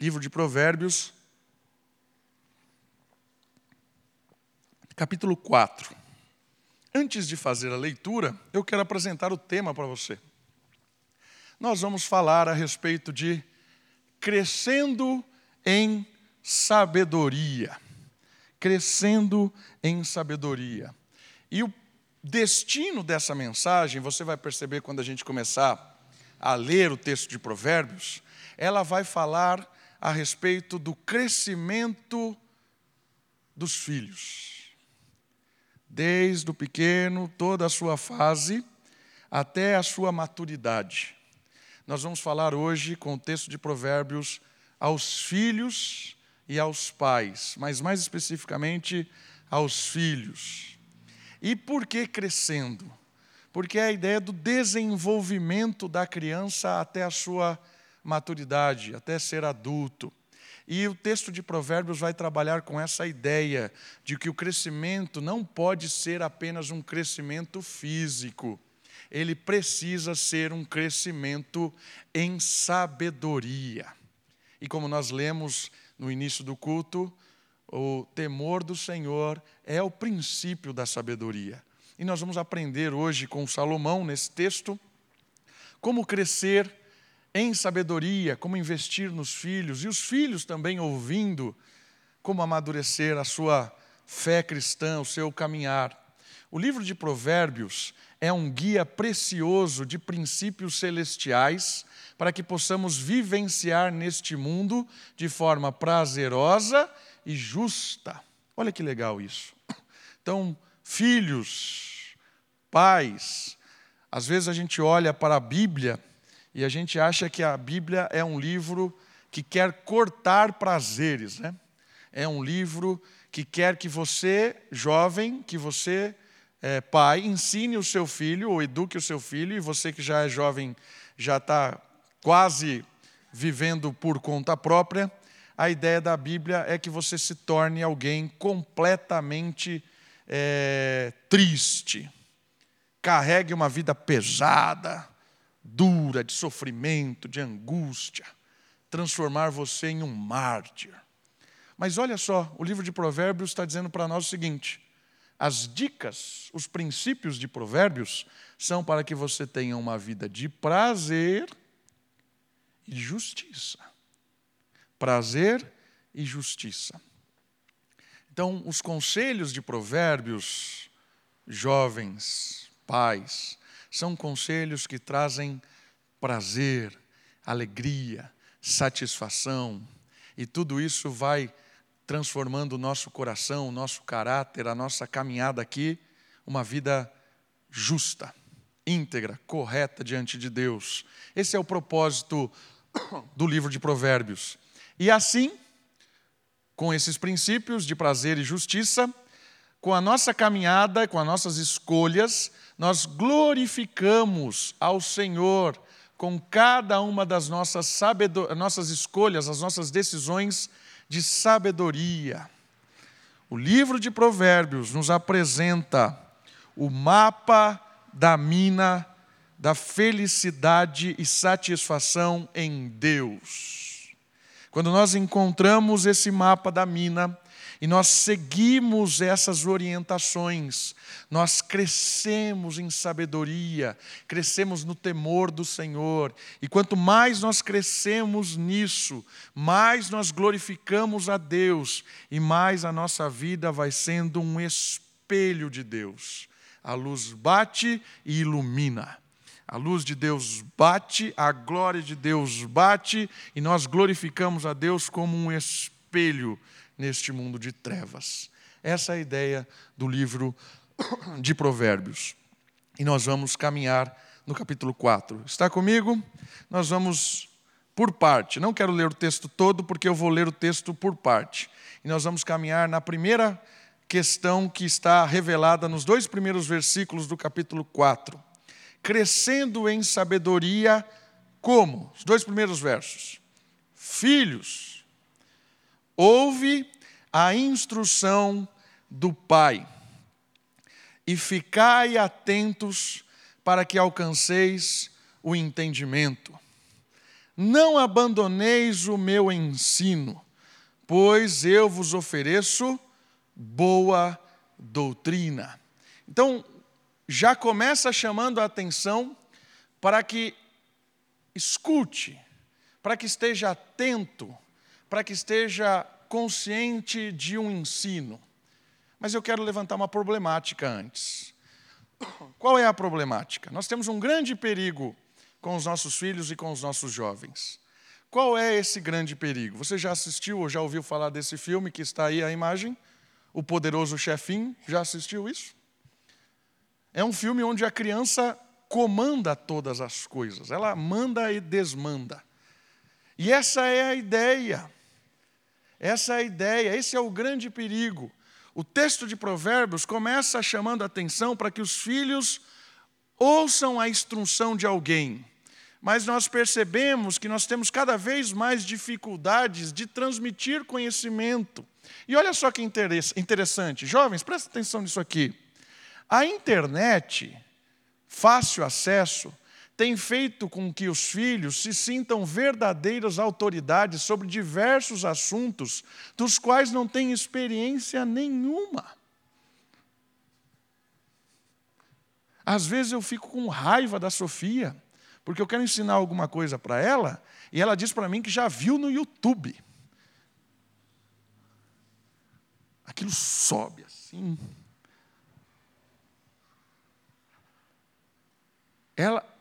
Livro de Provérbios, capítulo 4. Antes de fazer a leitura, eu quero apresentar o tema para você. Nós vamos falar a respeito de crescendo em sabedoria. Crescendo em sabedoria. E o destino dessa mensagem, você vai perceber quando a gente começar a ler o texto de Provérbios, ela vai falar a respeito do crescimento dos filhos. Desde o pequeno, toda a sua fase, até a sua maturidade. Nós vamos falar hoje com o texto de Provérbios aos filhos e aos pais, mas mais especificamente aos filhos. E por que crescendo? Porque é a ideia do desenvolvimento da criança até a sua maturidade, até ser adulto. E o texto de Provérbios vai trabalhar com essa ideia de que o crescimento não pode ser apenas um crescimento físico, ele precisa ser um crescimento em sabedoria. E como nós lemos no início do culto, o temor do Senhor é o princípio da sabedoria. E nós vamos aprender hoje com Salomão, nesse texto, como crescer em sabedoria, como investir nos filhos, e os filhos também ouvindo como amadurecer a sua fé cristã, o seu caminhar. O livro de Provérbios é um guia precioso de princípios celestiais para que possamos vivenciar neste mundo de forma prazerosa e justa. Olha que legal isso. Então, filhos, pais, às vezes a gente olha para a Bíblia e a gente acha que a Bíblia é um livro que quer cortar prazeres, né? É um livro que quer que você, jovem, que você, é, pai, ensine o seu filho ou eduque o seu filho, e você que já é jovem, já está quase vivendo por conta própria, a ideia da Bíblia é que você se torne alguém completamente é, triste, carregue uma vida pesada, dura, de sofrimento, de angústia, transformar você em um mártir. Mas olha só, o livro de Provérbios está dizendo para nós o seguinte: as dicas, os princípios de Provérbios são para que você tenha uma vida de prazer e justiça prazer e justiça. Então, os conselhos de provérbios, jovens, pais, são conselhos que trazem prazer, alegria, satisfação, e tudo isso vai transformando o nosso coração, o nosso caráter, a nossa caminhada aqui, uma vida justa, íntegra, correta diante de Deus. Esse é o propósito do livro de Provérbios. E assim, com esses princípios de prazer e justiça, com a nossa caminhada, com as nossas escolhas, nós glorificamos ao Senhor com cada uma das nossas, nossas escolhas, as nossas decisões de sabedoria. O livro de Provérbios nos apresenta o mapa da mina da felicidade e satisfação em Deus. Quando nós encontramos esse mapa da mina e nós seguimos essas orientações, nós crescemos em sabedoria, crescemos no temor do Senhor, e quanto mais nós crescemos nisso, mais nós glorificamos a Deus e mais a nossa vida vai sendo um espelho de Deus. A luz bate e ilumina. A luz de Deus bate, a glória de Deus bate, e nós glorificamos a Deus como um espelho neste mundo de trevas. Essa é a ideia do livro de Provérbios. E nós vamos caminhar no capítulo 4. Está comigo? Nós vamos por parte. Não quero ler o texto todo, porque eu vou ler o texto por parte. E nós vamos caminhar na primeira questão que está revelada nos dois primeiros versículos do capítulo 4 crescendo em sabedoria, como? Os dois primeiros versos. Filhos, ouve a instrução do Pai e ficai atentos para que alcanceis o entendimento. não abandoneis o meu ensino, pois eu vos ofereço boa doutrina. Então, já começa chamando a atenção para que escute, para que esteja atento, para que esteja consciente de um ensino. Mas eu quero levantar uma problemática antes. Qual é a problemática? Nós temos um grande perigo com os nossos filhos e com os nossos jovens. Qual é esse grande perigo? Você já assistiu ou já ouviu falar desse filme que está aí a imagem? O Poderoso Chefinho? Já assistiu isso? É um filme onde a criança comanda todas as coisas, ela manda e desmanda. E essa é a ideia. Essa é a ideia, esse é o grande perigo. O texto de Provérbios começa chamando a atenção para que os filhos ouçam a instrução de alguém mas nós percebemos que nós temos cada vez mais dificuldades de transmitir conhecimento. E olha só que interessante, jovens, presta atenção nisso aqui. A internet, fácil acesso, tem feito com que os filhos se sintam verdadeiras autoridades sobre diversos assuntos dos quais não têm experiência nenhuma. Às vezes eu fico com raiva da Sofia porque eu quero ensinar alguma coisa para ela e ela diz para mim que já viu no YouTube. Aquilo sobe assim. Ela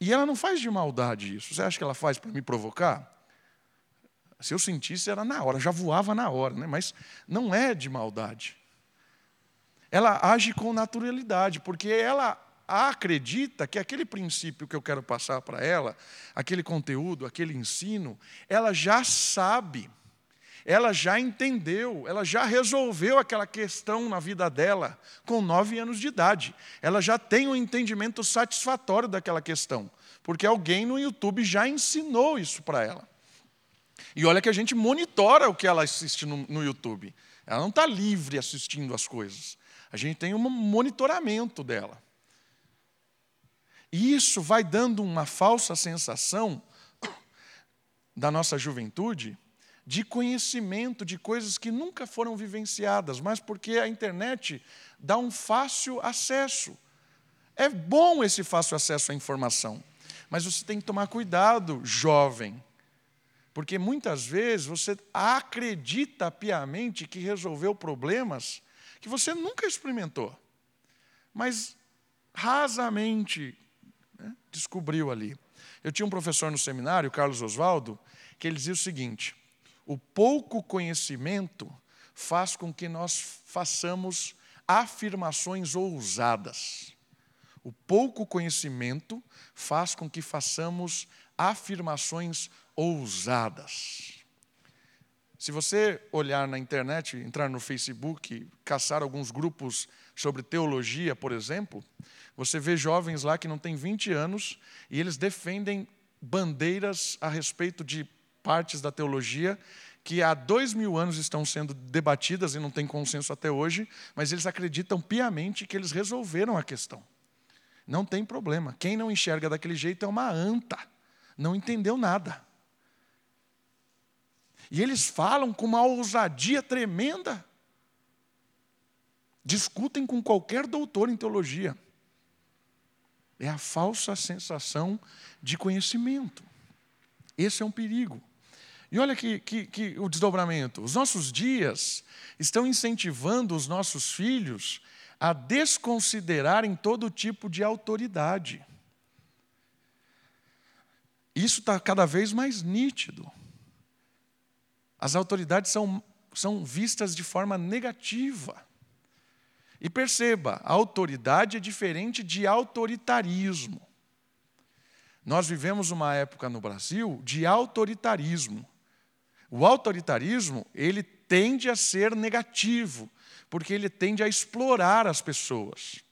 e ela não faz de maldade isso. Você acha que ela faz para me provocar? Se eu sentisse, era na hora, já voava na hora, né? mas não é de maldade. Ela age com naturalidade, porque ela acredita que aquele princípio que eu quero passar para ela, aquele conteúdo, aquele ensino, ela já sabe, ela já entendeu, ela já resolveu aquela questão na vida dela com nove anos de idade. Ela já tem um entendimento satisfatório daquela questão, porque alguém no YouTube já ensinou isso para ela. E olha que a gente monitora o que ela assiste no, no YouTube. Ela não está livre assistindo as coisas. A gente tem um monitoramento dela. E isso vai dando uma falsa sensação da nossa juventude de conhecimento de coisas que nunca foram vivenciadas, mas porque a internet dá um fácil acesso. É bom esse fácil acesso à informação, mas você tem que tomar cuidado, jovem, porque muitas vezes você acredita piamente que resolveu problemas que você nunca experimentou, mas rasamente né? descobriu ali. Eu tinha um professor no seminário, Carlos Oswaldo, que ele dizia o seguinte: o pouco conhecimento faz com que nós façamos afirmações ousadas. O pouco conhecimento faz com que façamos afirmações ousadas. Se você olhar na internet, entrar no Facebook, caçar alguns grupos sobre teologia, por exemplo, você vê jovens lá que não têm 20 anos e eles defendem bandeiras a respeito de partes da teologia que há dois mil anos estão sendo debatidas e não tem consenso até hoje, mas eles acreditam piamente que eles resolveram a questão. Não tem problema. Quem não enxerga daquele jeito é uma anta, não entendeu nada. E eles falam com uma ousadia tremenda. Discutem com qualquer doutor em teologia. É a falsa sensação de conhecimento. Esse é um perigo. E olha que, que, que, o desdobramento. Os nossos dias estão incentivando os nossos filhos a desconsiderarem todo tipo de autoridade. Isso está cada vez mais nítido. As autoridades são, são vistas de forma negativa. E perceba, a autoridade é diferente de autoritarismo. Nós vivemos uma época no Brasil de autoritarismo. O autoritarismo, ele tende a ser negativo, porque ele tende a explorar as pessoas.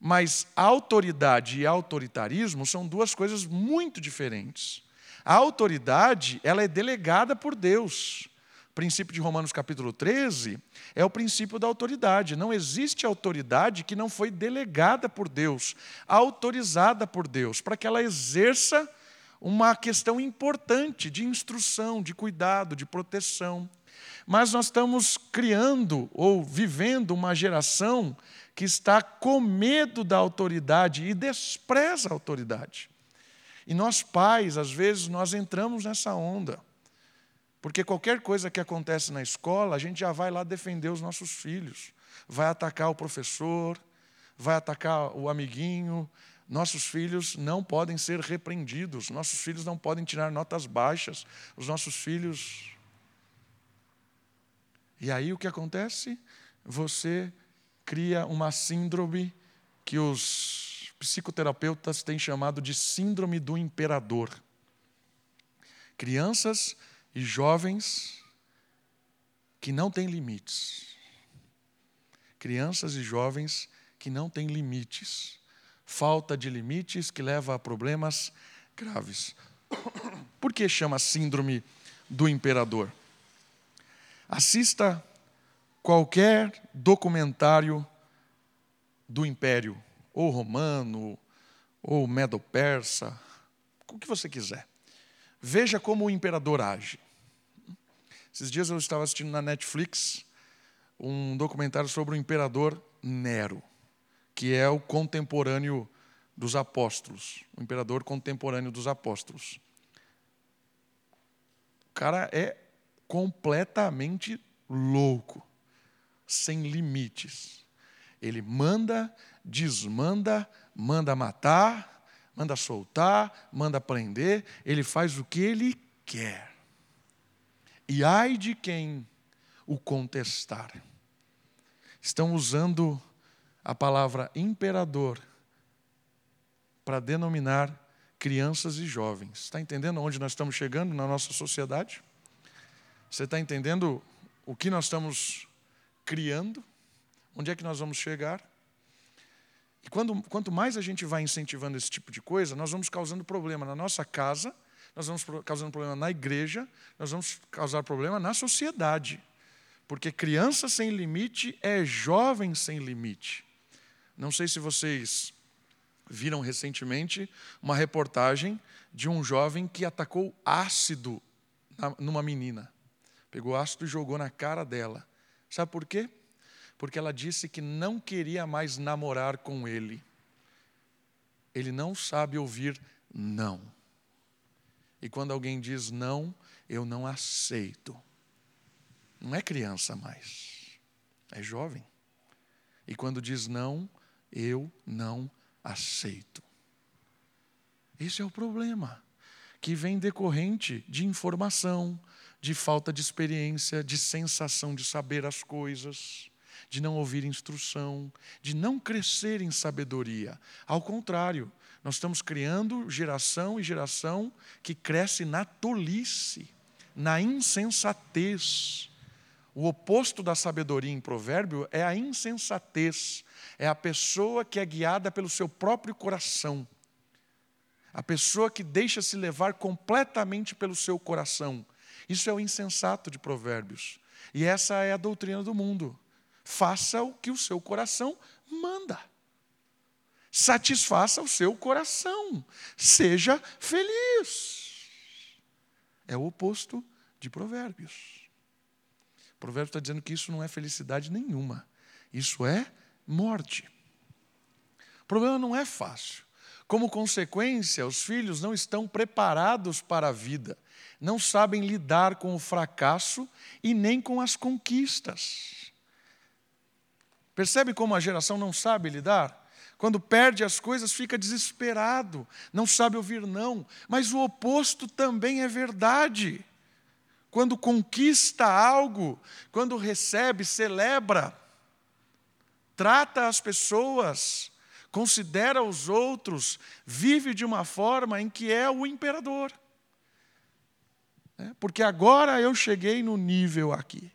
Mas autoridade e autoritarismo são duas coisas muito diferentes. A autoridade, ela é delegada por Deus. O princípio de Romanos capítulo 13 é o princípio da autoridade. Não existe autoridade que não foi delegada por Deus, autorizada por Deus, para que ela exerça uma questão importante de instrução, de cuidado, de proteção. Mas nós estamos criando ou vivendo uma geração que está com medo da autoridade e despreza a autoridade. E nós pais, às vezes, nós entramos nessa onda. Porque qualquer coisa que acontece na escola, a gente já vai lá defender os nossos filhos. Vai atacar o professor, vai atacar o amiguinho. Nossos filhos não podem ser repreendidos, nossos filhos não podem tirar notas baixas, os nossos filhos. E aí o que acontece? Você cria uma síndrome que os psicoterapeutas têm chamado de síndrome do imperador. Crianças e jovens que não têm limites. Crianças e jovens que não têm limites. Falta de limites que leva a problemas graves. Por que chama síndrome do imperador? Assista qualquer documentário do império, ou romano, ou medo-persa, o que você quiser. Veja como o imperador age. Esses dias eu estava assistindo na Netflix um documentário sobre o imperador Nero, que é o contemporâneo dos apóstolos, o imperador contemporâneo dos apóstolos. O cara é completamente louco, sem limites. Ele manda, desmanda, manda matar, manda soltar, manda prender, ele faz o que ele quer. E ai de quem o contestar. Estão usando a palavra imperador para denominar crianças e jovens. Está entendendo onde nós estamos chegando na nossa sociedade? Você está entendendo o que nós estamos criando? Onde é que nós vamos chegar? E quando, quanto mais a gente vai incentivando esse tipo de coisa, nós vamos causando problema na nossa casa, nós vamos causando problema na igreja, nós vamos causar problema na sociedade. Porque criança sem limite é jovem sem limite. Não sei se vocês viram recentemente uma reportagem de um jovem que atacou ácido numa menina. Pegou ácido e jogou na cara dela. Sabe por quê? porque ela disse que não queria mais namorar com ele. Ele não sabe ouvir não. E quando alguém diz não, eu não aceito. Não é criança mais, é jovem. E quando diz não, eu não aceito. Esse é o problema, que vem decorrente de informação, de falta de experiência, de sensação de saber as coisas de não ouvir instrução, de não crescer em sabedoria. Ao contrário, nós estamos criando geração e geração que cresce na tolice, na insensatez. O oposto da sabedoria em provérbio é a insensatez. É a pessoa que é guiada pelo seu próprio coração. A pessoa que deixa se levar completamente pelo seu coração. Isso é o insensato de Provérbios. E essa é a doutrina do mundo. Faça o que o seu coração manda. Satisfaça o seu coração. Seja feliz. É o oposto de Provérbios. Provérbio está dizendo que isso não é felicidade nenhuma. Isso é morte. O problema não é fácil. Como consequência, os filhos não estão preparados para a vida, não sabem lidar com o fracasso e nem com as conquistas. Percebe como a geração não sabe lidar? Quando perde as coisas, fica desesperado, não sabe ouvir não. Mas o oposto também é verdade. Quando conquista algo, quando recebe, celebra, trata as pessoas, considera os outros, vive de uma forma em que é o imperador. É, porque agora eu cheguei no nível aqui.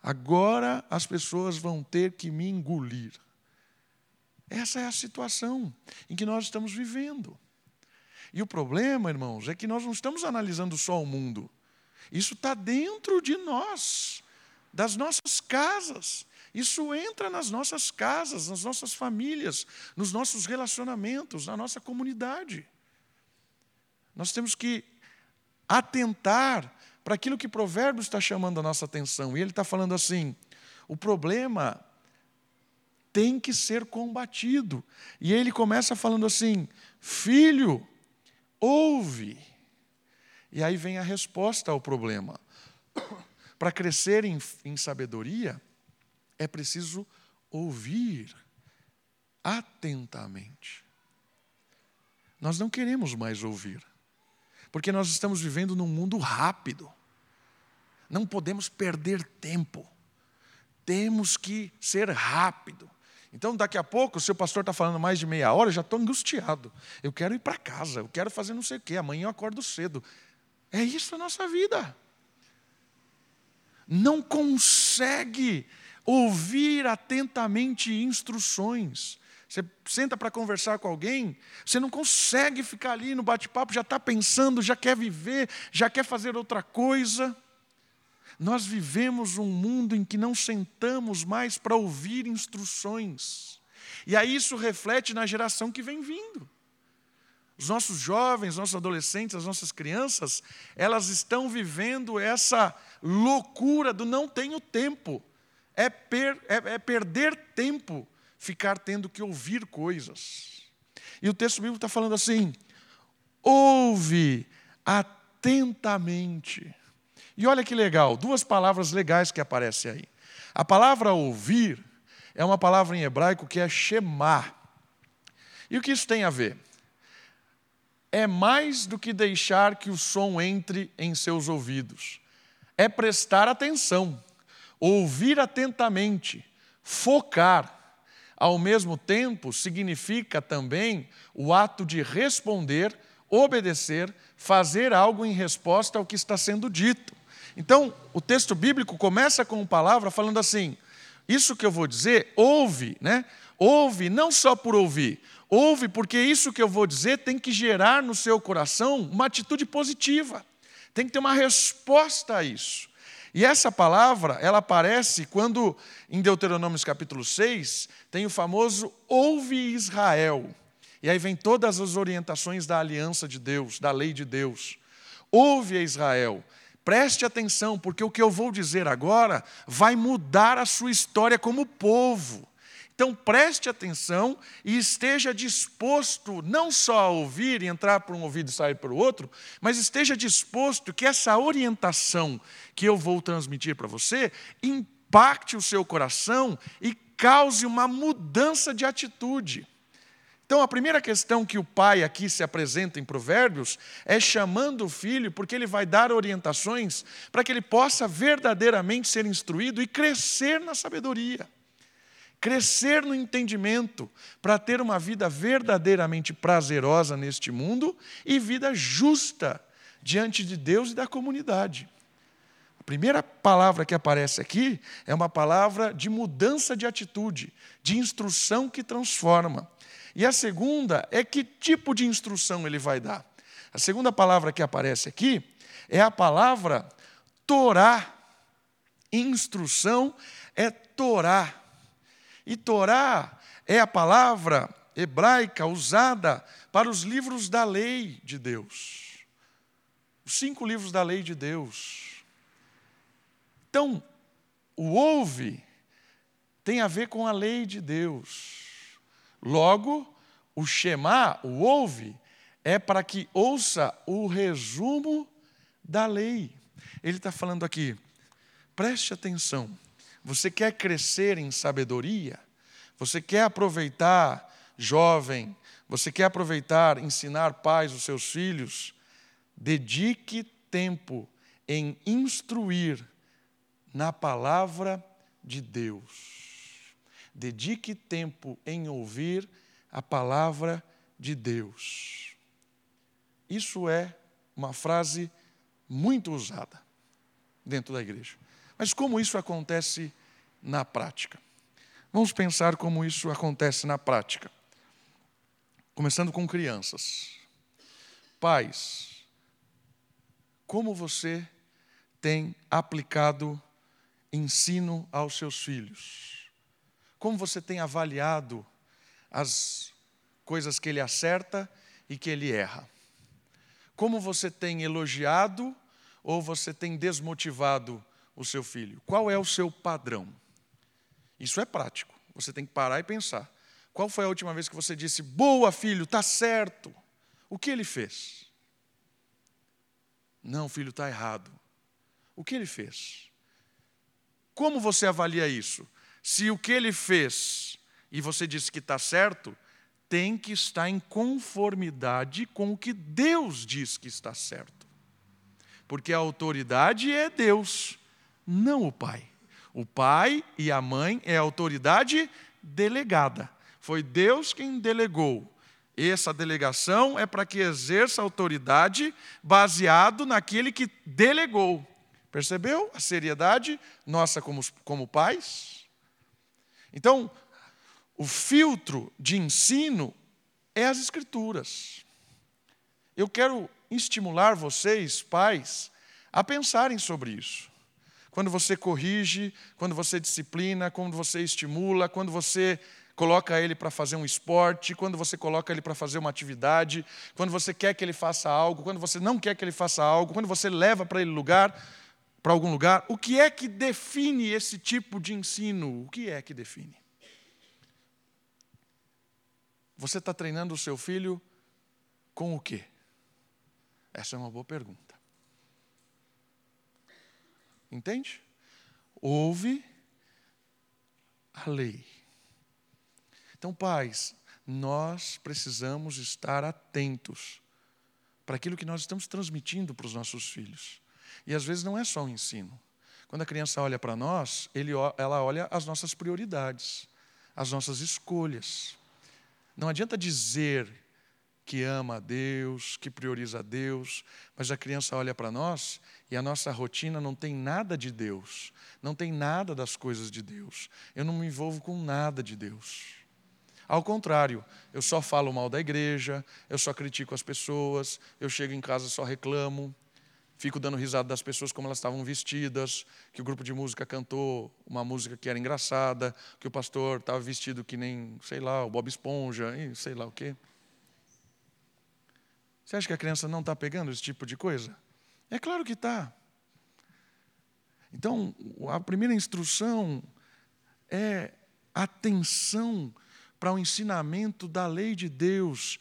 Agora as pessoas vão ter que me engolir. Essa é a situação em que nós estamos vivendo. E o problema, irmãos, é que nós não estamos analisando só o mundo. Isso está dentro de nós, das nossas casas. Isso entra nas nossas casas, nas nossas famílias, nos nossos relacionamentos, na nossa comunidade. Nós temos que atentar para aquilo que Provérbios está chamando a nossa atenção. E ele está falando assim: o problema tem que ser combatido. E ele começa falando assim: filho, ouve. E aí vem a resposta ao problema. Para crescer em, em sabedoria, é preciso ouvir atentamente. Nós não queremos mais ouvir, porque nós estamos vivendo num mundo rápido. Não podemos perder tempo. Temos que ser rápido. Então, daqui a pouco, se o pastor está falando mais de meia hora, eu já estou angustiado. Eu quero ir para casa, eu quero fazer não sei o quê, amanhã eu acordo cedo. É isso a nossa vida. Não consegue ouvir atentamente instruções. Você senta para conversar com alguém, você não consegue ficar ali no bate-papo, já está pensando, já quer viver, já quer fazer outra coisa. Nós vivemos um mundo em que não sentamos mais para ouvir instruções. E aí isso reflete na geração que vem vindo. Os nossos jovens, nossos adolescentes, as nossas crianças, elas estão vivendo essa loucura do não tenho tempo. É, per, é, é perder tempo ficar tendo que ouvir coisas. E o texto bíblico está falando assim: ouve atentamente e olha que legal, duas palavras legais que aparecem aí. A palavra ouvir é uma palavra em hebraico que é shema. E o que isso tem a ver? É mais do que deixar que o som entre em seus ouvidos. É prestar atenção, ouvir atentamente, focar. Ao mesmo tempo, significa também o ato de responder, obedecer, fazer algo em resposta ao que está sendo dito. Então, o texto bíblico começa com uma palavra falando assim: isso que eu vou dizer, ouve, né? Ouve não só por ouvir, ouve porque isso que eu vou dizer tem que gerar no seu coração uma atitude positiva. Tem que ter uma resposta a isso. E essa palavra, ela aparece quando em Deuteronômio capítulo 6, tem o famoso ouve Israel. E aí vem todas as orientações da aliança de Deus, da lei de Deus. Ouve Israel. Preste atenção, porque o que eu vou dizer agora vai mudar a sua história como povo. Então preste atenção e esteja disposto não só a ouvir e entrar por um ouvido e sair por outro, mas esteja disposto que essa orientação que eu vou transmitir para você impacte o seu coração e cause uma mudança de atitude. Então, a primeira questão que o pai aqui se apresenta em Provérbios é chamando o filho, porque ele vai dar orientações para que ele possa verdadeiramente ser instruído e crescer na sabedoria, crescer no entendimento, para ter uma vida verdadeiramente prazerosa neste mundo e vida justa diante de Deus e da comunidade. A primeira palavra que aparece aqui é uma palavra de mudança de atitude, de instrução que transforma. E a segunda é que tipo de instrução ele vai dar. A segunda palavra que aparece aqui é a palavra Torá. Instrução é Torá. E Torá é a palavra hebraica usada para os livros da lei de Deus. Os cinco livros da lei de Deus. Então, o ouve tem a ver com a lei de Deus. Logo, o Shema, o ouve, é para que ouça o resumo da lei. Ele está falando aqui, preste atenção. Você quer crescer em sabedoria? Você quer aproveitar, jovem, você quer aproveitar, ensinar pais os seus filhos? Dedique tempo em instruir na palavra de Deus. Dedique tempo em ouvir a palavra de Deus. Isso é uma frase muito usada dentro da igreja. Mas como isso acontece na prática? Vamos pensar como isso acontece na prática. Começando com crianças. Pais, como você tem aplicado ensino aos seus filhos? Como você tem avaliado as coisas que ele acerta e que ele erra? Como você tem elogiado ou você tem desmotivado o seu filho? Qual é o seu padrão? Isso é prático. Você tem que parar e pensar. Qual foi a última vez que você disse: "Boa, filho, está certo"? O que ele fez? Não, filho, está errado. O que ele fez? Como você avalia isso? Se o que ele fez e você disse que está certo, tem que estar em conformidade com o que Deus diz que está certo. Porque a autoridade é Deus, não o pai. O pai e a mãe é a autoridade delegada. Foi Deus quem delegou. Essa delegação é para que exerça autoridade baseado naquele que delegou. Percebeu a seriedade nossa como, como pais? Então, o filtro de ensino é as Escrituras. Eu quero estimular vocês, pais, a pensarem sobre isso. Quando você corrige, quando você disciplina, quando você estimula, quando você coloca ele para fazer um esporte, quando você coloca ele para fazer uma atividade, quando você quer que ele faça algo, quando você não quer que ele faça algo, quando você leva para ele lugar, para algum lugar, o que é que define esse tipo de ensino? O que é que define? Você está treinando o seu filho com o quê? Essa é uma boa pergunta. Entende? Ouve a lei. Então, pais, nós precisamos estar atentos para aquilo que nós estamos transmitindo para os nossos filhos. E às vezes não é só o ensino. Quando a criança olha para nós, ele, ela olha as nossas prioridades, as nossas escolhas. Não adianta dizer que ama a Deus, que prioriza a Deus, mas a criança olha para nós e a nossa rotina não tem nada de Deus, não tem nada das coisas de Deus. Eu não me envolvo com nada de Deus. Ao contrário, eu só falo mal da igreja, eu só critico as pessoas, eu chego em casa só reclamo, fico dando risada das pessoas como elas estavam vestidas, que o grupo de música cantou uma música que era engraçada, que o pastor estava vestido que nem, sei lá, o Bob Esponja, sei lá o quê. Você acha que a criança não está pegando esse tipo de coisa? É claro que está. Então, a primeira instrução é atenção para o ensinamento da lei de Deus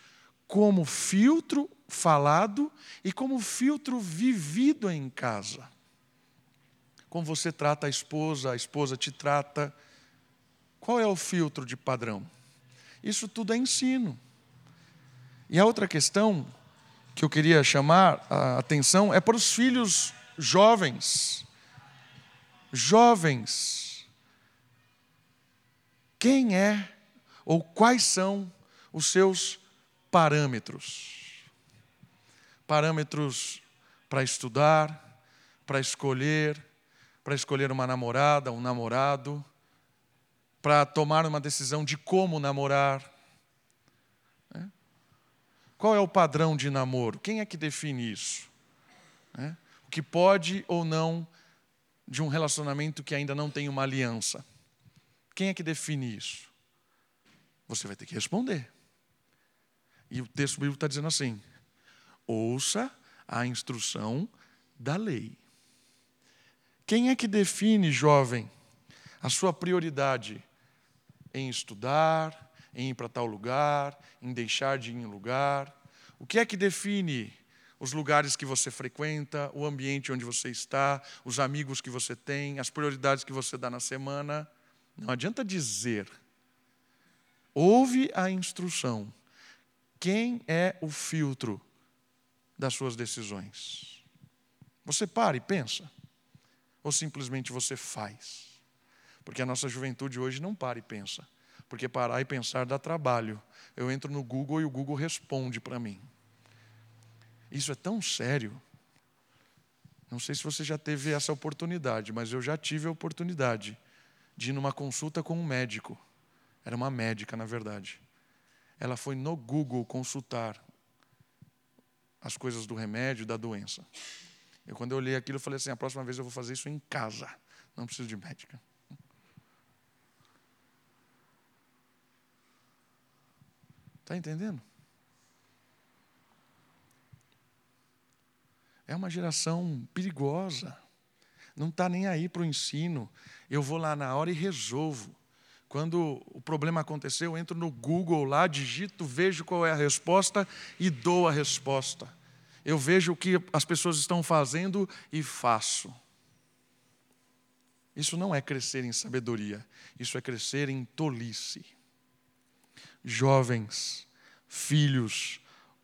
como filtro falado e como filtro vivido em casa. Como você trata a esposa, a esposa te trata. Qual é o filtro de padrão? Isso tudo é ensino. E a outra questão que eu queria chamar a atenção é para os filhos jovens. Jovens. Quem é ou quais são os seus parâmetros? parâmetros para estudar, para escolher, para escolher uma namorada, um namorado, para tomar uma decisão de como namorar. Qual é o padrão de namoro? Quem é que define isso? Né? O que pode ou não de um relacionamento que ainda não tem uma aliança? Quem é que define isso? Você vai ter que responder. E o texto bíblico está dizendo assim: ouça a instrução da lei. Quem é que define, jovem, a sua prioridade em estudar, em ir para tal lugar, em deixar de ir em lugar? O que é que define os lugares que você frequenta, o ambiente onde você está, os amigos que você tem, as prioridades que você dá na semana? Não adianta dizer. Ouve a instrução. Quem é o filtro das suas decisões? Você para e pensa? Ou simplesmente você faz? Porque a nossa juventude hoje não para e pensa. Porque parar e pensar dá trabalho. Eu entro no Google e o Google responde para mim. Isso é tão sério. Não sei se você já teve essa oportunidade, mas eu já tive a oportunidade de ir numa consulta com um médico. Era uma médica, na verdade. Ela foi no Google consultar as coisas do remédio, da doença. Eu, quando eu olhei aquilo, eu falei assim: a próxima vez eu vou fazer isso em casa, não preciso de médica. Está entendendo? é uma geração perigosa. Não está nem aí para o ensino. Eu vou lá na hora e resolvo. Quando o problema aconteceu, eu entro no Google lá, digito, vejo qual é a resposta e dou a resposta. Eu vejo o que as pessoas estão fazendo e faço. Isso não é crescer em sabedoria, isso é crescer em tolice. Jovens, filhos,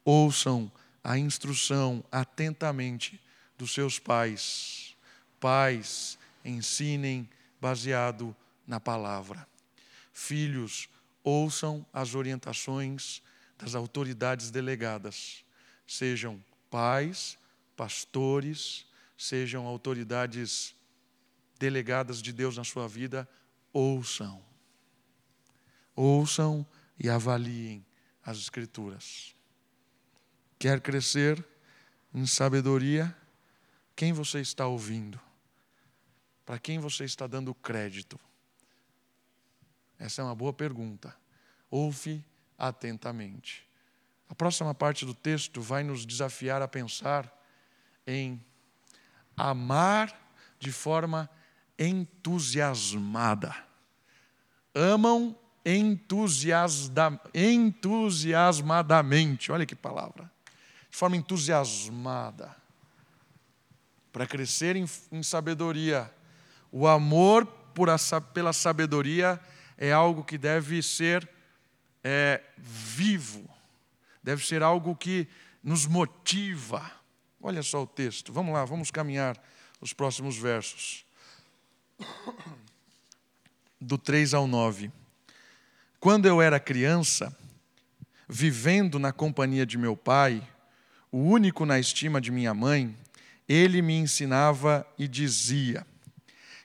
ouçam a instrução atentamente dos seus pais. Pais, ensinem baseado na palavra. Filhos, ouçam as orientações das autoridades delegadas, sejam pais, pastores, sejam autoridades delegadas de Deus na sua vida, ouçam. Ouçam e avaliem as Escrituras. Quer crescer em sabedoria? Quem você está ouvindo? Para quem você está dando crédito? Essa é uma boa pergunta. Ouve atentamente. A próxima parte do texto vai nos desafiar a pensar em amar de forma entusiasmada. Amam entusiasda, entusiasmadamente. Olha que palavra. De forma entusiasmada. Para crescer em, em sabedoria. O amor por a, pela sabedoria é algo que deve ser é, vivo, deve ser algo que nos motiva. Olha só o texto, vamos lá, vamos caminhar os próximos versos. Do 3 ao 9. Quando eu era criança, vivendo na companhia de meu pai, o único na estima de minha mãe, ele me ensinava e dizia: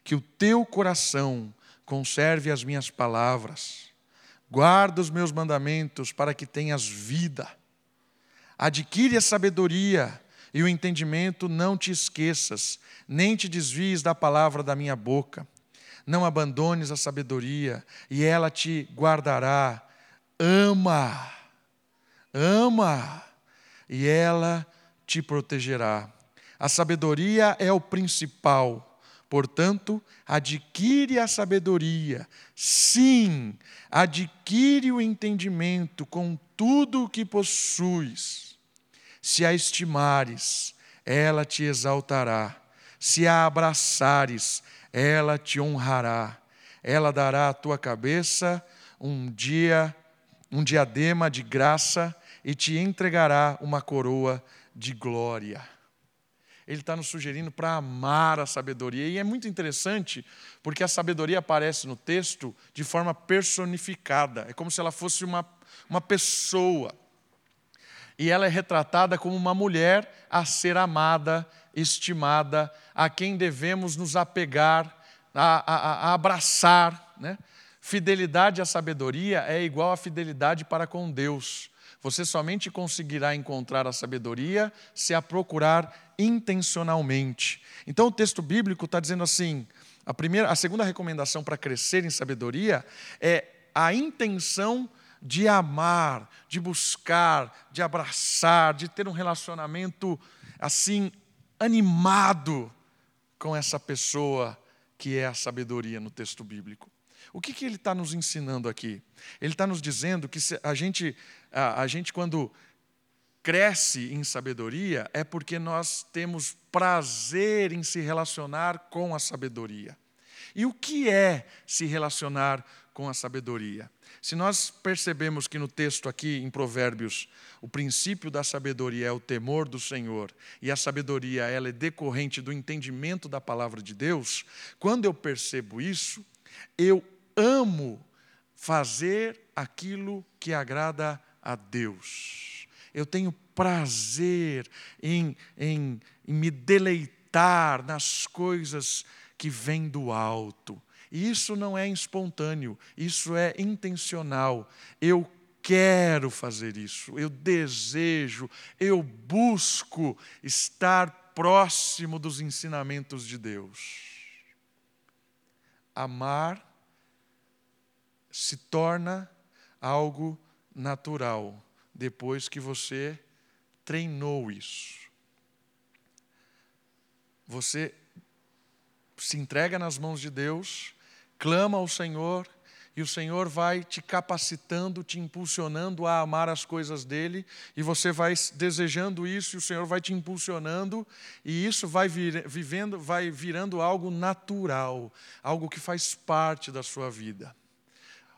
Que o teu coração conserve as minhas palavras, guarda os meus mandamentos para que tenhas vida. Adquire a sabedoria e o entendimento, não te esqueças, nem te desvies da palavra da minha boca. Não abandones a sabedoria, e ela te guardará. Ama, ama, e ela te protegerá. A sabedoria é o principal Portanto, adquire a sabedoria, sim, adquire o entendimento com tudo o que possuis. Se a estimares, ela te exaltará. Se a abraçares, ela te honrará. Ela dará à tua cabeça um dia, um diadema de graça e te entregará uma coroa de glória ele está nos sugerindo para amar a sabedoria. E é muito interessante, porque a sabedoria aparece no texto de forma personificada. É como se ela fosse uma, uma pessoa. E ela é retratada como uma mulher a ser amada, estimada, a quem devemos nos apegar, a, a, a abraçar. Né? Fidelidade à sabedoria é igual a fidelidade para com Deus. Você somente conseguirá encontrar a sabedoria se a procurar intencionalmente. Então o texto bíblico está dizendo assim: a, primeira, a segunda recomendação para crescer em sabedoria é a intenção de amar, de buscar, de abraçar, de ter um relacionamento assim animado com essa pessoa que é a sabedoria no texto bíblico. O que, que ele está nos ensinando aqui? Ele está nos dizendo que a gente, a, a gente, quando cresce em sabedoria, é porque nós temos prazer em se relacionar com a sabedoria. E o que é se relacionar com a sabedoria? Se nós percebemos que no texto aqui em Provérbios, o princípio da sabedoria é o temor do Senhor, e a sabedoria ela é decorrente do entendimento da palavra de Deus, quando eu percebo isso, eu amo fazer aquilo que agrada a Deus. Eu tenho prazer em, em, em me deleitar nas coisas que vêm do alto. E isso não é espontâneo, isso é intencional. Eu quero fazer isso, eu desejo, eu busco estar próximo dos ensinamentos de Deus. Amar se torna algo natural depois que você treinou isso. você se entrega nas mãos de Deus, clama ao Senhor, e o Senhor vai te capacitando, te impulsionando a amar as coisas dele, e você vai desejando isso, e o Senhor vai te impulsionando, e isso vai vir, vivendo, vai virando algo natural, algo que faz parte da sua vida.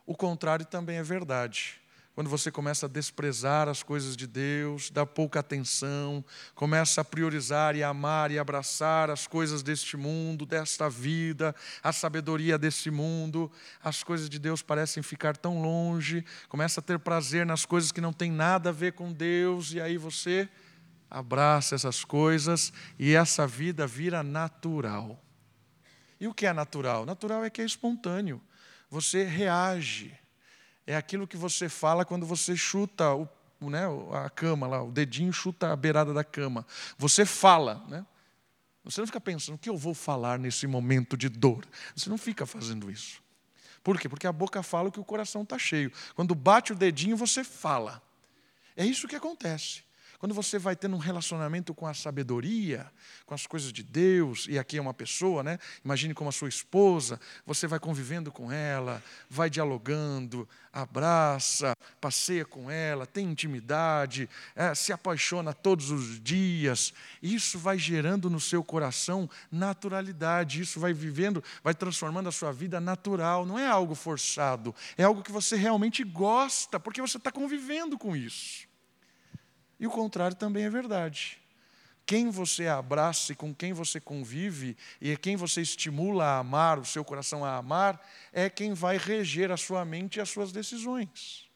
O contrário também é verdade quando você começa a desprezar as coisas de Deus, dá pouca atenção, começa a priorizar e amar e abraçar as coisas deste mundo, desta vida, a sabedoria deste mundo, as coisas de Deus parecem ficar tão longe, começa a ter prazer nas coisas que não têm nada a ver com Deus, e aí você abraça essas coisas e essa vida vira natural. E o que é natural? Natural é que é espontâneo. Você reage é aquilo que você fala quando você chuta o, né, a cama lá, o dedinho chuta a beirada da cama. Você fala, né? Você não fica pensando o que eu vou falar nesse momento de dor. Você não fica fazendo isso. Por quê? Porque a boca fala o que o coração está cheio. Quando bate o dedinho, você fala. É isso que acontece. Quando você vai tendo um relacionamento com a sabedoria, com as coisas de Deus, e aqui é uma pessoa, né? Imagine como a sua esposa, você vai convivendo com ela, vai dialogando, abraça, passeia com ela, tem intimidade, é, se apaixona todos os dias. Isso vai gerando no seu coração naturalidade, isso vai vivendo, vai transformando a sua vida natural, não é algo forçado, é algo que você realmente gosta, porque você está convivendo com isso. E o contrário também é verdade. Quem você abraça e com quem você convive, e quem você estimula a amar, o seu coração a amar, é quem vai reger a sua mente e as suas decisões.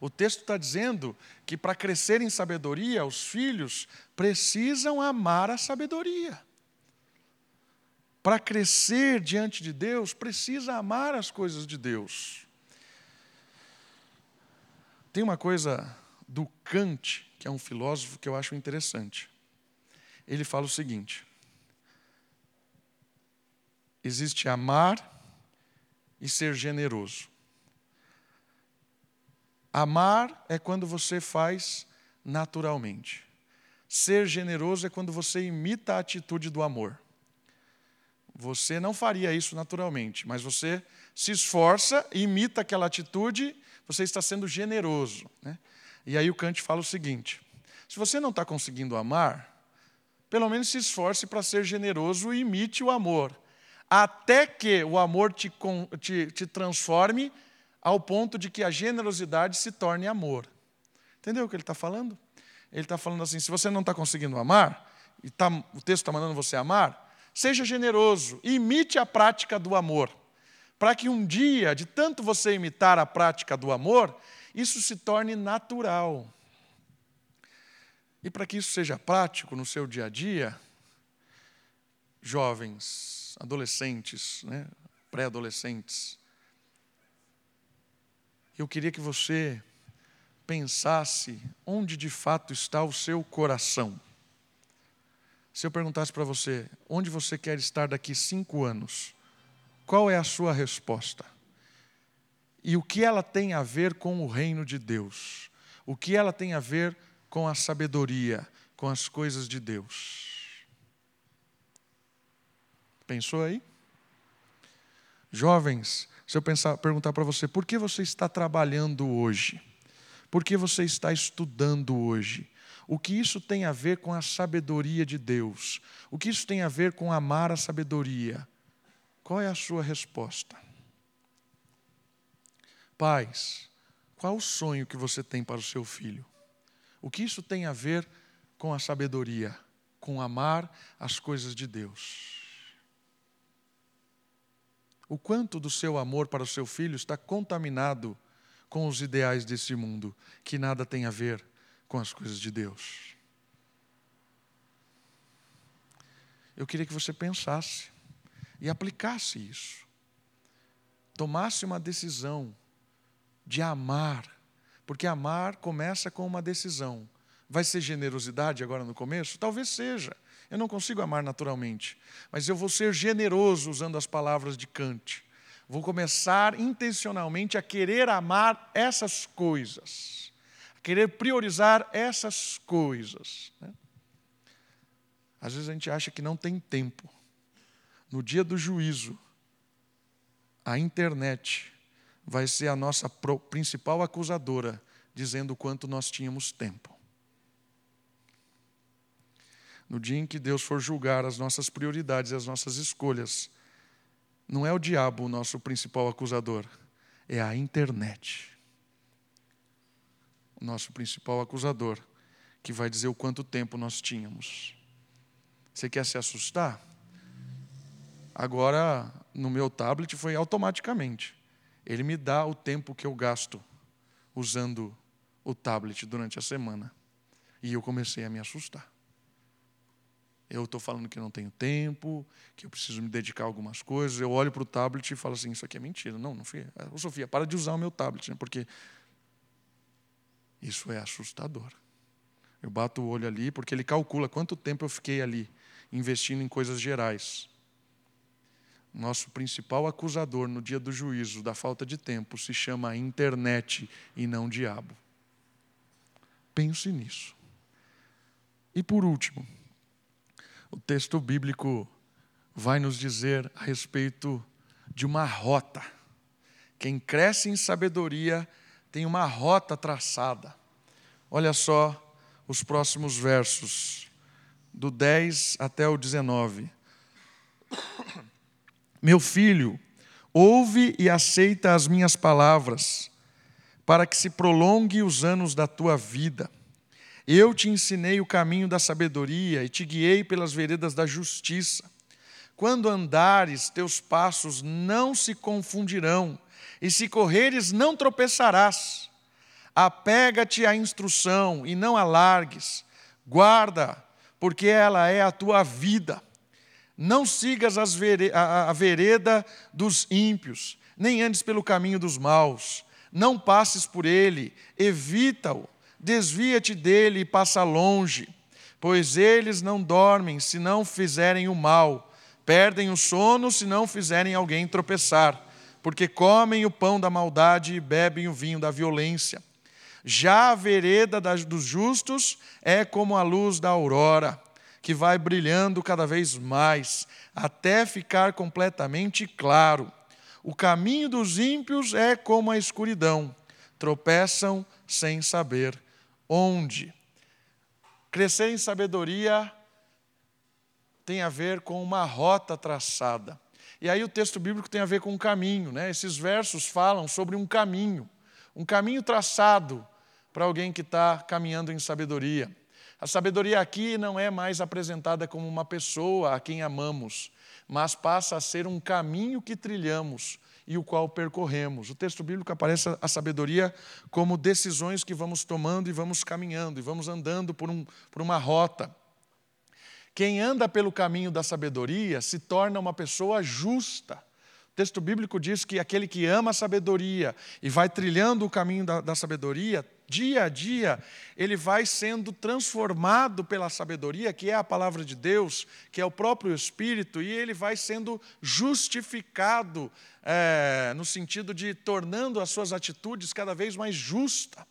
O texto está dizendo que para crescer em sabedoria, os filhos precisam amar a sabedoria. Para crescer diante de Deus, precisa amar as coisas de Deus. Tem uma coisa do Kant, que é um filósofo que eu acho interessante. Ele fala o seguinte: existe amar e ser generoso. Amar é quando você faz naturalmente. Ser generoso é quando você imita a atitude do amor. Você não faria isso naturalmente, mas você se esforça, imita aquela atitude, você está sendo generoso. Né? E aí o Kant fala o seguinte: se você não está conseguindo amar, pelo menos se esforce para ser generoso e imite o amor, até que o amor te, te, te transforme ao ponto de que a generosidade se torne amor. Entendeu o que ele está falando? Ele está falando assim: se você não está conseguindo amar, e tá, o texto está mandando você amar, seja generoso, imite a prática do amor, para que um dia, de tanto você imitar a prática do amor, isso se torne natural. E para que isso seja prático no seu dia a dia, jovens, adolescentes, né, pré-adolescentes, eu queria que você pensasse onde de fato está o seu coração. Se eu perguntasse para você, onde você quer estar daqui cinco anos, qual é a sua resposta? E o que ela tem a ver com o reino de Deus, o que ela tem a ver com a sabedoria, com as coisas de Deus. Pensou aí? Jovens, se eu pensar, perguntar para você, por que você está trabalhando hoje? Por que você está estudando hoje? O que isso tem a ver com a sabedoria de Deus? O que isso tem a ver com amar a sabedoria? Qual é a sua resposta? Pais, qual o sonho que você tem para o seu filho? O que isso tem a ver com a sabedoria, com amar as coisas de Deus? O quanto do seu amor para o seu filho está contaminado com os ideais desse mundo, que nada tem a ver com as coisas de Deus? Eu queria que você pensasse e aplicasse isso. Tomasse uma decisão de amar, porque amar começa com uma decisão. Vai ser generosidade agora no começo? Talvez seja. Eu não consigo amar naturalmente, mas eu vou ser generoso usando as palavras de Kant. Vou começar intencionalmente a querer amar essas coisas, a querer priorizar essas coisas. Né? Às vezes a gente acha que não tem tempo. No dia do juízo, a internet vai ser a nossa principal acusadora, dizendo quanto nós tínhamos tempo. No dia em que Deus for julgar as nossas prioridades e as nossas escolhas, não é o diabo o nosso principal acusador, é a internet. O nosso principal acusador, que vai dizer o quanto tempo nós tínhamos. Você quer se assustar? Agora, no meu tablet foi automaticamente. Ele me dá o tempo que eu gasto usando o tablet durante a semana. E eu comecei a me assustar. Eu estou falando que não tenho tempo, que eu preciso me dedicar a algumas coisas. Eu olho para o tablet e falo assim: Isso aqui é mentira. Não, não fui. Ô, Sofia, para de usar o meu tablet, né? porque isso é assustador. Eu bato o olho ali porque ele calcula quanto tempo eu fiquei ali investindo em coisas gerais. Nosso principal acusador no dia do juízo da falta de tempo se chama internet e não diabo. Pense nisso. E por último, o texto bíblico vai nos dizer a respeito de uma rota. Quem cresce em sabedoria tem uma rota traçada. Olha só os próximos versos, do 10 até o 19. Meu filho, ouve e aceita as minhas palavras, para que se prolongue os anos da tua vida eu te ensinei o caminho da sabedoria e te guiei pelas veredas da justiça. Quando andares, teus passos não se confundirão, e se correres, não tropeçarás. Apega-te à instrução e não alargues. Guarda, porque ela é a tua vida. Não sigas a vereda dos ímpios, nem andes pelo caminho dos maus. Não passes por ele, evita-o Desvia-te dele e passa longe, pois eles não dormem se não fizerem o mal, perdem o sono se não fizerem alguém tropeçar, porque comem o pão da maldade e bebem o vinho da violência. Já a vereda dos justos é como a luz da aurora, que vai brilhando cada vez mais, até ficar completamente claro. O caminho dos ímpios é como a escuridão, tropeçam sem saber onde. Crescer em sabedoria tem a ver com uma rota traçada. E aí o texto bíblico tem a ver com um caminho, né? Esses versos falam sobre um caminho, um caminho traçado para alguém que está caminhando em sabedoria. A sabedoria aqui não é mais apresentada como uma pessoa a quem amamos, mas passa a ser um caminho que trilhamos e o qual percorremos. O texto bíblico aparece a sabedoria como decisões que vamos tomando e vamos caminhando, e vamos andando por, um, por uma rota. Quem anda pelo caminho da sabedoria se torna uma pessoa justa. Texto bíblico diz que aquele que ama a sabedoria e vai trilhando o caminho da, da sabedoria dia a dia, ele vai sendo transformado pela sabedoria, que é a palavra de Deus, que é o próprio Espírito, e ele vai sendo justificado, é, no sentido de tornando as suas atitudes cada vez mais justas.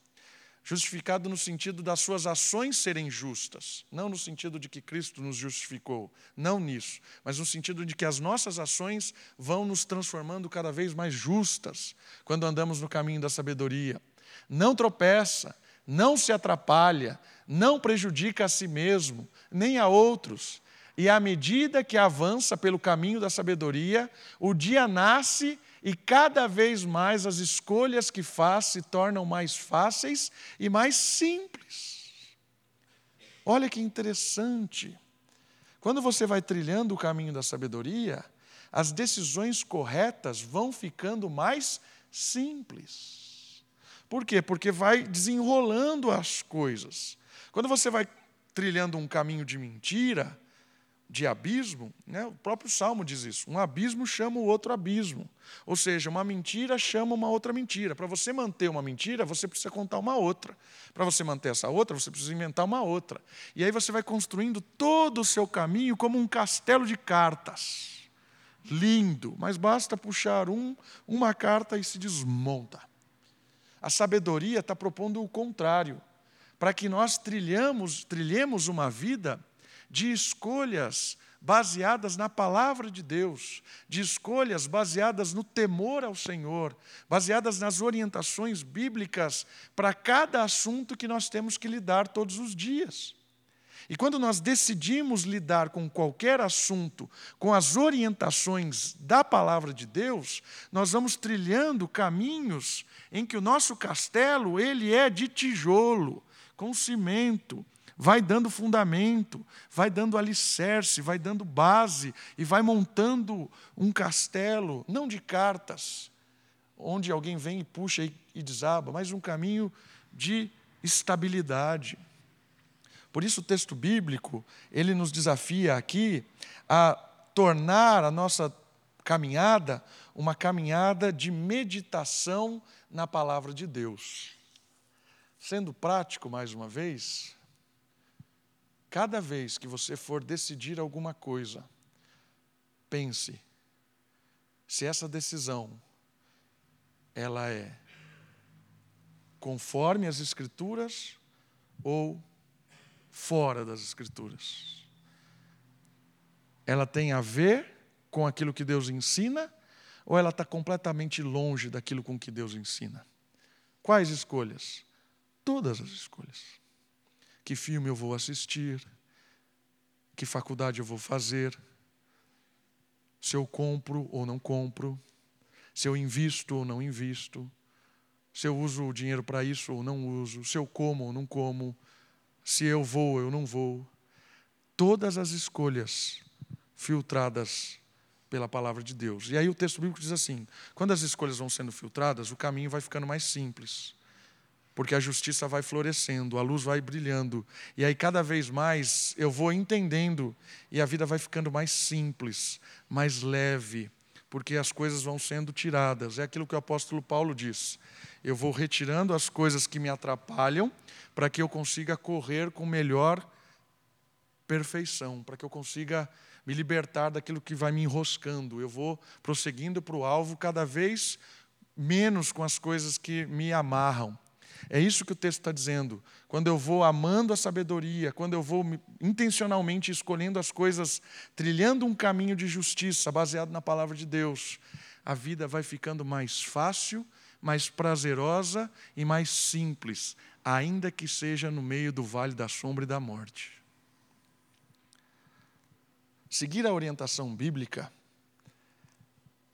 Justificado no sentido das suas ações serem justas, não no sentido de que Cristo nos justificou, não nisso, mas no sentido de que as nossas ações vão nos transformando cada vez mais justas quando andamos no caminho da sabedoria não tropeça, não se atrapalha, não prejudica a si mesmo, nem a outros. E à medida que avança pelo caminho da sabedoria, o dia nasce e cada vez mais as escolhas que faz se tornam mais fáceis e mais simples. Olha que interessante. Quando você vai trilhando o caminho da sabedoria, as decisões corretas vão ficando mais simples. Por quê? Porque vai desenrolando as coisas. Quando você vai trilhando um caminho de mentira, de abismo, né? o próprio Salmo diz isso: um abismo chama o outro abismo. Ou seja, uma mentira chama uma outra mentira. Para você manter uma mentira, você precisa contar uma outra. Para você manter essa outra, você precisa inventar uma outra. E aí você vai construindo todo o seu caminho como um castelo de cartas. Lindo, mas basta puxar um, uma carta e se desmonta. A sabedoria está propondo o contrário, para que nós trilhamos, trilhemos uma vida de escolhas baseadas na palavra de Deus, de escolhas baseadas no temor ao Senhor, baseadas nas orientações bíblicas para cada assunto que nós temos que lidar todos os dias. E quando nós decidimos lidar com qualquer assunto com as orientações da palavra de Deus, nós vamos trilhando caminhos em que o nosso castelo ele é de tijolo, com cimento, vai dando fundamento, vai dando alicerce, vai dando base e vai montando um castelo, não de cartas, onde alguém vem e puxa e desaba, mas um caminho de estabilidade. Por isso o texto bíblico, ele nos desafia aqui a tornar a nossa caminhada uma caminhada de meditação na palavra de Deus. Sendo prático mais uma vez, cada vez que você for decidir alguma coisa, pense se essa decisão ela é conforme as escrituras ou fora das Escrituras. Ela tem a ver com aquilo que Deus ensina ou ela está completamente longe daquilo com que Deus ensina? Quais escolhas? Todas as escolhas. Que filme eu vou assistir? Que faculdade eu vou fazer? Se eu compro ou não compro? Se eu invisto ou não invisto? Se eu uso o dinheiro para isso ou não uso? Se eu como ou não como? se eu vou ou eu não vou. Todas as escolhas filtradas pela palavra de Deus. E aí o texto bíblico diz assim: quando as escolhas vão sendo filtradas, o caminho vai ficando mais simples. Porque a justiça vai florescendo, a luz vai brilhando. E aí, cada vez mais, eu vou entendendo e a vida vai ficando mais simples, mais leve, porque as coisas vão sendo tiradas. É aquilo que o apóstolo Paulo diz. Eu vou retirando as coisas que me atrapalham para que eu consiga correr com melhor perfeição, para que eu consiga me libertar daquilo que vai me enroscando. Eu vou prosseguindo para o alvo cada vez menos com as coisas que me amarram. É isso que o texto está dizendo. Quando eu vou amando a sabedoria, quando eu vou intencionalmente escolhendo as coisas, trilhando um caminho de justiça baseado na palavra de Deus, a vida vai ficando mais fácil, mais prazerosa e mais simples ainda que seja no meio do vale da sombra e da morte. Seguir a orientação bíblica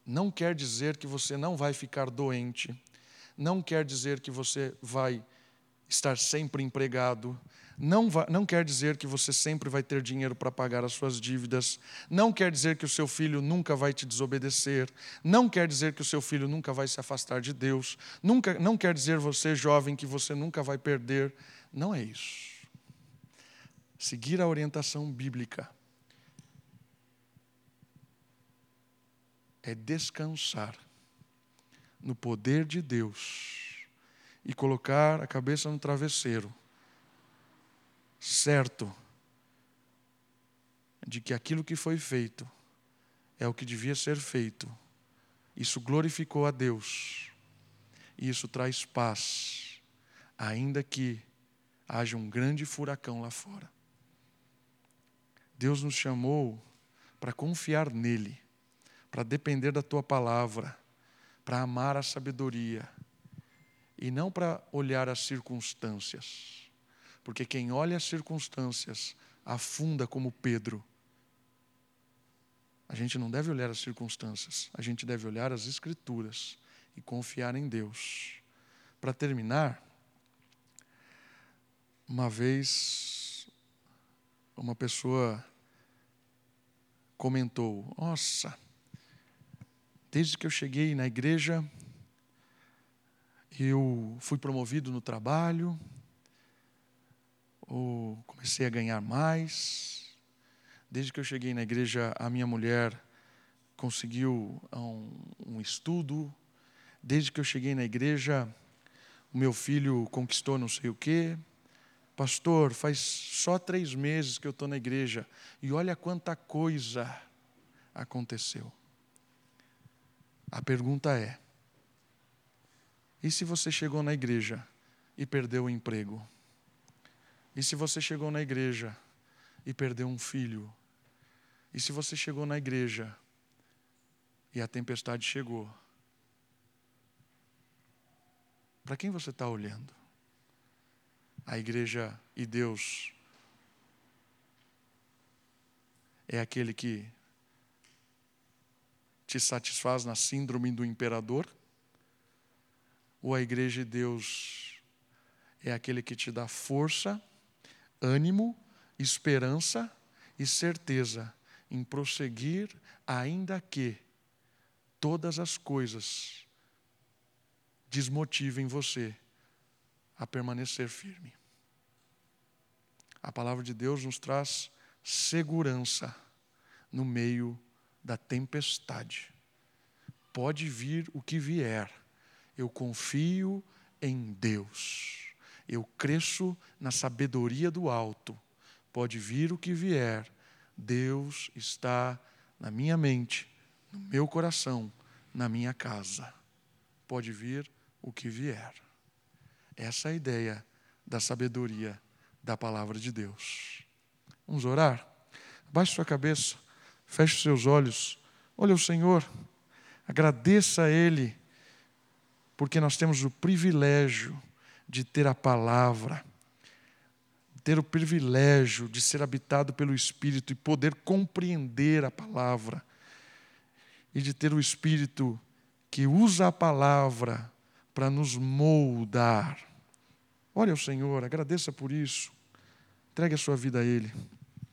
não quer dizer que você não vai ficar doente, não quer dizer que você vai estar sempre empregado, não, vai, não quer dizer que você sempre vai ter dinheiro para pagar as suas dívidas, não quer dizer que o seu filho nunca vai te desobedecer, não quer dizer que o seu filho nunca vai se afastar de Deus, nunca, não quer dizer você, jovem, que você nunca vai perder. Não é isso. Seguir a orientação bíblica é descansar no poder de Deus e colocar a cabeça no travesseiro certo de que aquilo que foi feito é o que devia ser feito. Isso glorificou a Deus. E isso traz paz, ainda que haja um grande furacão lá fora. Deus nos chamou para confiar nele, para depender da tua palavra, para amar a sabedoria e não para olhar as circunstâncias. Porque quem olha as circunstâncias afunda como Pedro. A gente não deve olhar as circunstâncias, a gente deve olhar as Escrituras e confiar em Deus. Para terminar, uma vez uma pessoa comentou: Nossa, desde que eu cheguei na igreja, eu fui promovido no trabalho, ou comecei a ganhar mais. Desde que eu cheguei na igreja, a minha mulher conseguiu um, um estudo. Desde que eu cheguei na igreja, o meu filho conquistou não sei o quê. Pastor, faz só três meses que eu estou na igreja e olha quanta coisa aconteceu. A pergunta é: e se você chegou na igreja e perdeu o emprego? E se você chegou na igreja e perdeu um filho. E se você chegou na igreja e a tempestade chegou, para quem você está olhando? A igreja e Deus é aquele que te satisfaz na síndrome do imperador? Ou a igreja de Deus é aquele que te dá força, ânimo, esperança e certeza em prosseguir, ainda que todas as coisas desmotivem você a permanecer firme. A palavra de Deus nos traz segurança no meio da tempestade. Pode vir o que vier, eu confio em Deus. Eu cresço na sabedoria do alto. Pode vir o que vier, Deus está na minha mente, no meu coração, na minha casa. Pode vir o que vier. Essa é a ideia da sabedoria da palavra de Deus. Vamos orar? Baixe sua cabeça. Feche seus olhos. Olha o Senhor. Agradeça a Ele, porque nós temos o privilégio de ter a palavra, ter o privilégio de ser habitado pelo Espírito e poder compreender a palavra, e de ter o Espírito que usa a palavra para nos moldar. Olha o Senhor, agradeça por isso, entregue a sua vida a Ele.